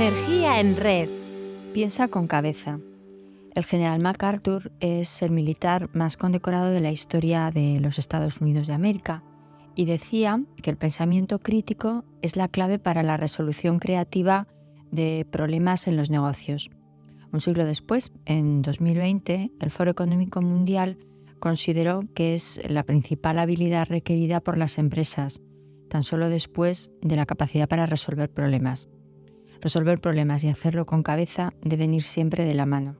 Energía en red. Piensa con cabeza. El general MacArthur es el militar más condecorado de la historia de los Estados Unidos de América y decía que el pensamiento crítico es la clave para la resolución creativa de problemas en los negocios. Un siglo después, en 2020, el Foro Económico Mundial consideró que es la principal habilidad requerida por las empresas, tan solo después de la capacidad para resolver problemas. Resolver problemas y hacerlo con cabeza deben ir siempre de la mano.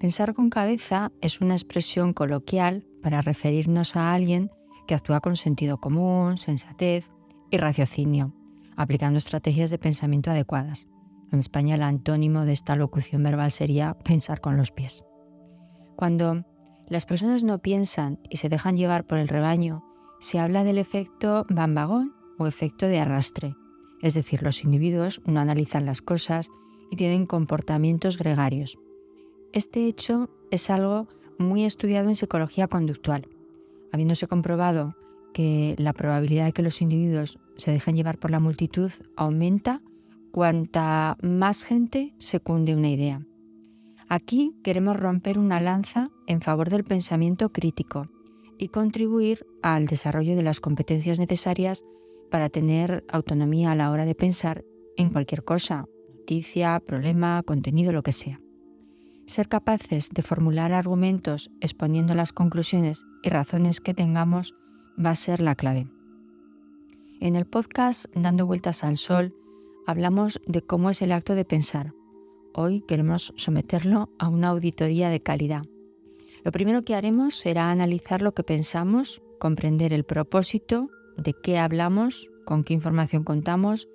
Pensar con cabeza es una expresión coloquial para referirnos a alguien que actúa con sentido común, sensatez y raciocinio, aplicando estrategias de pensamiento adecuadas. En España el antónimo de esta locución verbal sería pensar con los pies. Cuando las personas no piensan y se dejan llevar por el rebaño, se habla del efecto bambagón o efecto de arrastre, es decir, los individuos no analizan las cosas y tienen comportamientos gregarios. Este hecho es algo muy estudiado en psicología conductual, habiéndose comprobado que la probabilidad de que los individuos se dejen llevar por la multitud aumenta cuanta más gente secunde una idea. Aquí queremos romper una lanza en favor del pensamiento crítico y contribuir al desarrollo de las competencias necesarias para tener autonomía a la hora de pensar en cualquier cosa, noticia, problema, contenido, lo que sea. Ser capaces de formular argumentos exponiendo las conclusiones y razones que tengamos va a ser la clave. En el podcast Dando Vueltas al Sol hablamos de cómo es el acto de pensar, Hoy queremos someterlo a una auditoría de calidad. Lo primero que haremos será analizar lo que pensamos, comprender el propósito, de qué hablamos, con qué información contamos,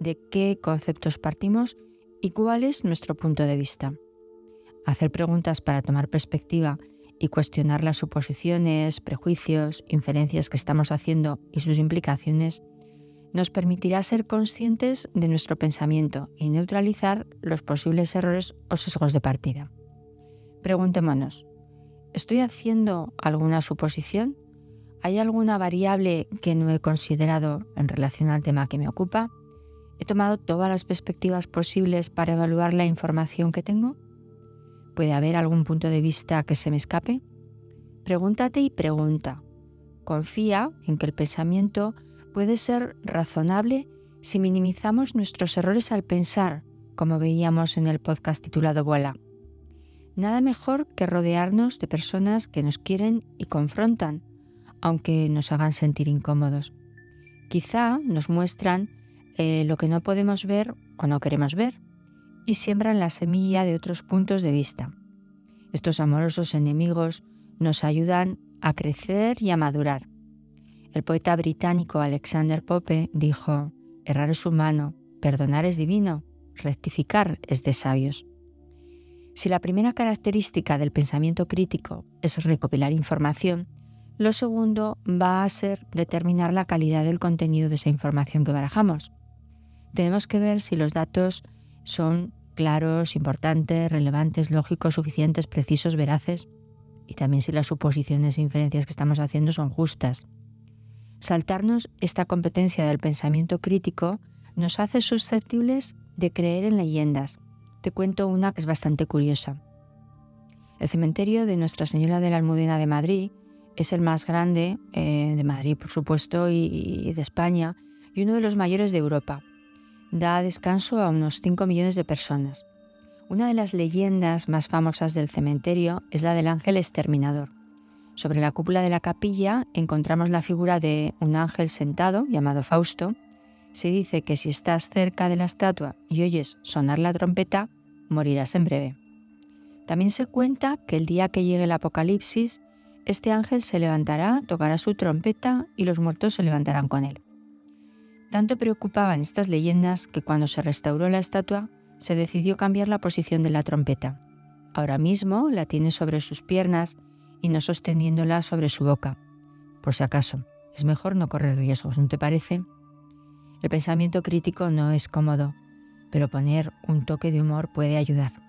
de qué conceptos partimos y cuál es nuestro punto de vista. Hacer preguntas para tomar perspectiva y cuestionar las suposiciones, prejuicios, inferencias que estamos haciendo y sus implicaciones nos permitirá ser conscientes de nuestro pensamiento y neutralizar los posibles errores o sesgos de partida. Preguntémonos, ¿estoy haciendo alguna suposición? ¿Hay alguna variable que no he considerado en relación al tema que me ocupa? ¿He tomado todas las perspectivas posibles para evaluar la información que tengo? ¿Puede haber algún punto de vista que se me escape? Pregúntate y pregunta. Confía en que el pensamiento puede ser razonable si minimizamos nuestros errores al pensar, como veíamos en el podcast titulado Vuela. Nada mejor que rodearnos de personas que nos quieren y confrontan, aunque nos hagan sentir incómodos. Quizá nos muestran eh, lo que no podemos ver o no queremos ver y siembran la semilla de otros puntos de vista. Estos amorosos enemigos nos ayudan a crecer y a madurar. El poeta británico Alexander Pope dijo, errar es humano, perdonar es divino, rectificar es de sabios. Si la primera característica del pensamiento crítico es recopilar información, lo segundo va a ser determinar la calidad del contenido de esa información que barajamos. Tenemos que ver si los datos son claros, importantes, relevantes, lógicos, suficientes, precisos, veraces, y también si las suposiciones e inferencias que estamos haciendo son justas. Saltarnos esta competencia del pensamiento crítico nos hace susceptibles de creer en leyendas. Te cuento una que es bastante curiosa. El cementerio de Nuestra Señora de la Almudena de Madrid es el más grande eh, de Madrid, por supuesto, y, de España, y uno de los mayores de Europa. Da descanso a unos 5 millones de personas. Una de las leyendas más famosas del cementerio es la del ángel exterminador. Sobre la cúpula de la capilla encontramos la figura de un ángel sentado llamado Fausto. Se dice que si estás cerca de la estatua y oyes sonar la trompeta, morirás en breve. También se cuenta que el día que llegue el apocalipsis, este ángel se levantará, tocará su trompeta y los muertos se levantarán con él. Tanto preocupaban estas leyendas que cuando se restauró la estatua se decidió cambiar la posición de la trompeta. Ahora mismo la tiene sobre sus piernas y no sosteniéndola sobre su boca. Por si acaso, es mejor no correr riesgos, ¿no te parece? El pensamiento crítico no es cómodo, pero poner un toque de humor puede ayudar.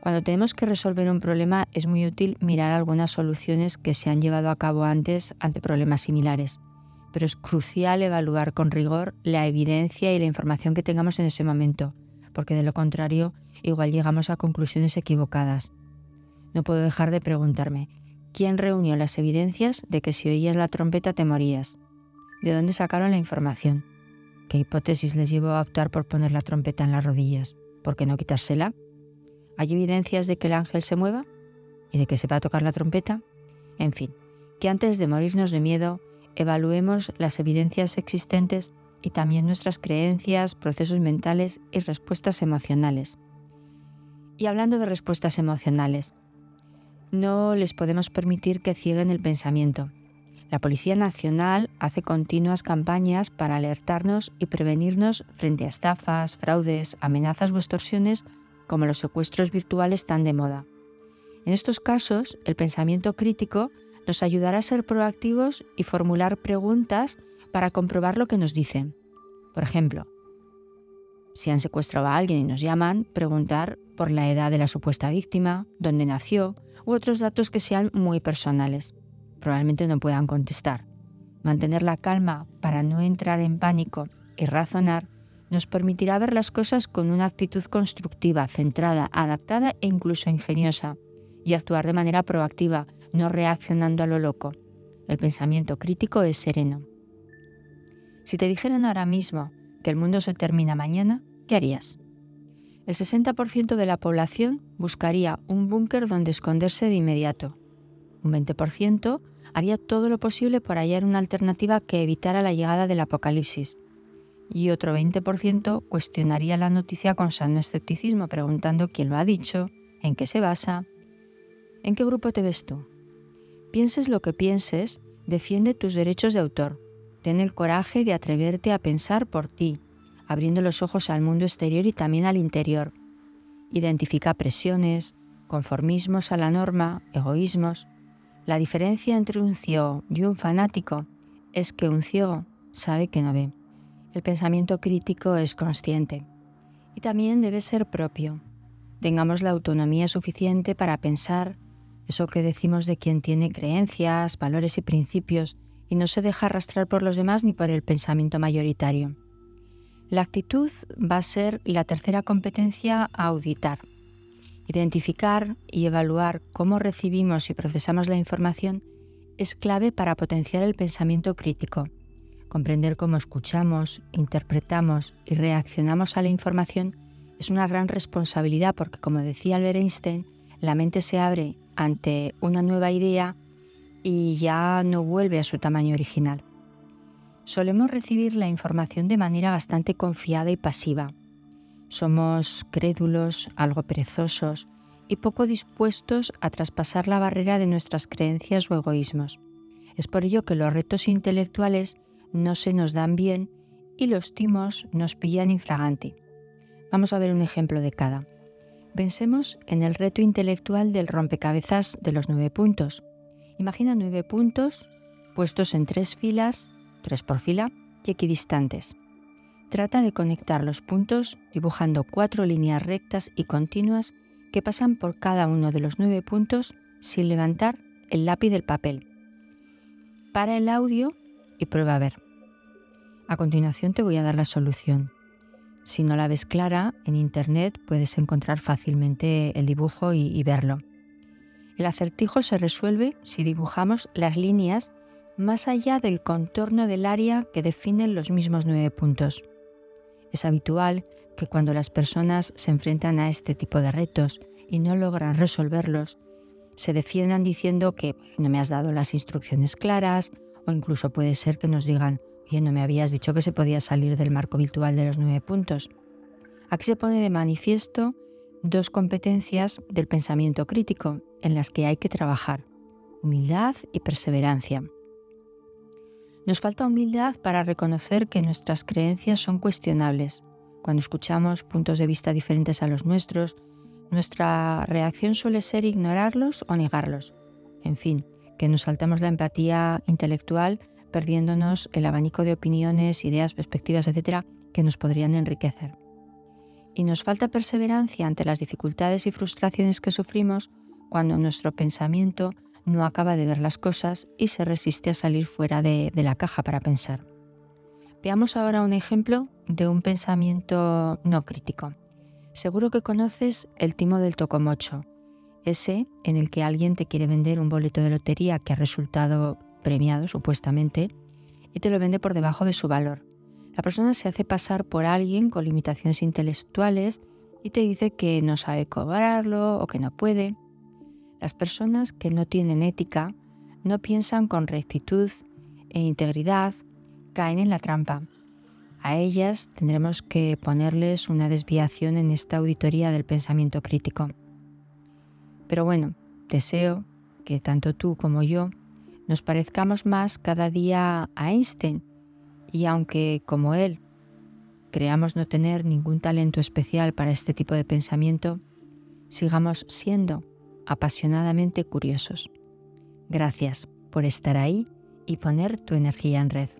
Cuando tenemos que resolver un problema es muy útil mirar algunas soluciones que se han llevado a cabo antes ante problemas similares, pero es crucial evaluar con rigor la evidencia y la información que tengamos en ese momento, porque de lo contrario igual llegamos a conclusiones equivocadas. No puedo dejar de preguntarme, ¿quién reunió las evidencias de que si oías la trompeta te morías? ¿De dónde sacaron la información? ¿Qué hipótesis les llevó a optar por poner la trompeta en las rodillas? ¿Por qué no quitársela? ¿Hay evidencias de que el ángel se mueva? ¿Y de que se va a tocar la trompeta? En fin, que antes de morirnos de miedo, evaluemos las evidencias existentes y también nuestras creencias, procesos mentales y respuestas emocionales. Y hablando de respuestas emocionales, no les podemos permitir que cieguen el pensamiento. La Policía Nacional hace continuas campañas para alertarnos y prevenirnos frente a estafas, fraudes, amenazas o extorsiones como los secuestros virtuales tan de moda. En estos casos, el pensamiento crítico nos ayudará a ser proactivos y formular preguntas para comprobar lo que nos dicen. Por ejemplo, si han secuestrado a alguien y nos llaman, preguntar por la edad de la supuesta víctima, dónde nació u otros datos que sean muy personales. Probablemente no puedan contestar. Mantener la calma para no entrar en pánico y razonar nos permitirá ver las cosas con una actitud constructiva, centrada, adaptada e incluso ingeniosa, y actuar de manera proactiva, no reaccionando a lo loco. El pensamiento crítico es sereno. Si te dijeran ahora mismo que el mundo se termina mañana, ¿qué harías? El 60% de la población buscaría un búnker donde esconderse de inmediato. Un 20% haría todo lo posible por hallar una alternativa que evitara la llegada del apocalipsis. Y otro 20% cuestionaría la noticia con sano escepticismo, preguntando quién lo ha dicho, en qué se basa. ¿En qué grupo te ves tú? Pienses lo que pienses, defiende tus derechos de autor Ten el coraje de atreverte a pensar por ti, abriendo los ojos al mundo exterior y también al interior. Identifica presiones, conformismos a la norma, egoísmos. La diferencia entre un ciego y un fanático es que un ciego sabe que no ve. El pensamiento crítico es consciente y también debe ser propio. Tengamos la autonomía suficiente para pensar eso que decimos de quien tiene creencias, valores y principios y no se deja arrastrar por los demás ni por el pensamiento mayoritario. La actitud va a ser la tercera competencia a auditar. Identificar y evaluar cómo recibimos y procesamos la información es clave para potenciar el pensamiento crítico. Comprender cómo escuchamos, interpretamos y reaccionamos a la información es una gran responsabilidad porque, como decía Albert Einstein, la mente se abre ante una nueva idea y ya no vuelve a su tamaño original. Solemos recibir la información de manera bastante confiada y pasiva. Somos crédulos, algo perezosos y poco dispuestos a traspasar la barrera de nuestras creencias o egoísmos. Es por ello que los retos intelectuales no se nos dan bien y los timos nos pillan infraganti. Vamos a ver un ejemplo de cada. Pensemos en el reto intelectual del rompecabezas de los nueve puntos. Imagina nueve puntos puestos en tres filas, tres por fila, y equidistantes. Trata de conectar los puntos dibujando cuatro líneas rectas y continuas que pasan por cada uno de los nueve puntos sin levantar el lápiz del papel. Para el audio y prueba a ver. A continuación te voy a dar la solución. Si no la ves clara, en internet puedes encontrar fácilmente el dibujo y, verlo. El acertijo se resuelve si dibujamos las líneas más allá del contorno del área que definen los mismos nueve puntos. Es habitual que cuando las personas se enfrentan a este tipo de retos y no logran resolverlos, se defiendan diciendo que no me has dado las instrucciones claras incluso puede ser que nos digan, oye, no me habías dicho que se podía salir del marco virtual de los nueve puntos. Aquí se pone de manifiesto dos competencias del pensamiento crítico en las que hay que trabajar, humildad y perseverancia. Nos falta humildad para reconocer que nuestras creencias son cuestionables. Cuando escuchamos puntos de vista diferentes a los nuestros, nuestra reacción suele ser ignorarlos o negarlos. En fin, que nos saltamos la empatía intelectual perdiéndonos el abanico de opiniones, ideas, perspectivas, etcétera, que nos podrían enriquecer y nos falta perseverancia ante las dificultades y frustraciones que sufrimos cuando nuestro pensamiento no acaba de ver las cosas y se resiste a salir fuera de, la caja para pensar. Veamos ahora un ejemplo de un pensamiento no crítico. Seguro que conoces el timo del tocomocho, ese en el que alguien te quiere vender un boleto de lotería que ha resultado premiado supuestamente y te lo vende por debajo de su valor. La persona se hace pasar por alguien con limitaciones intelectuales y te dice que no sabe cobrarlo o que no puede. Las personas que no tienen ética no piensan con rectitud e integridad, caen en la trampa. A ellas tendremos que ponerles una desviación en esta auditoría del pensamiento crítico. Pero bueno, deseo que tanto tú como yo nos parezcamos más cada día a Einstein y aunque como él creamos no tener ningún talento especial para este tipo de pensamiento, sigamos siendo apasionadamente curiosos. Gracias por estar ahí y poner tu energía en red.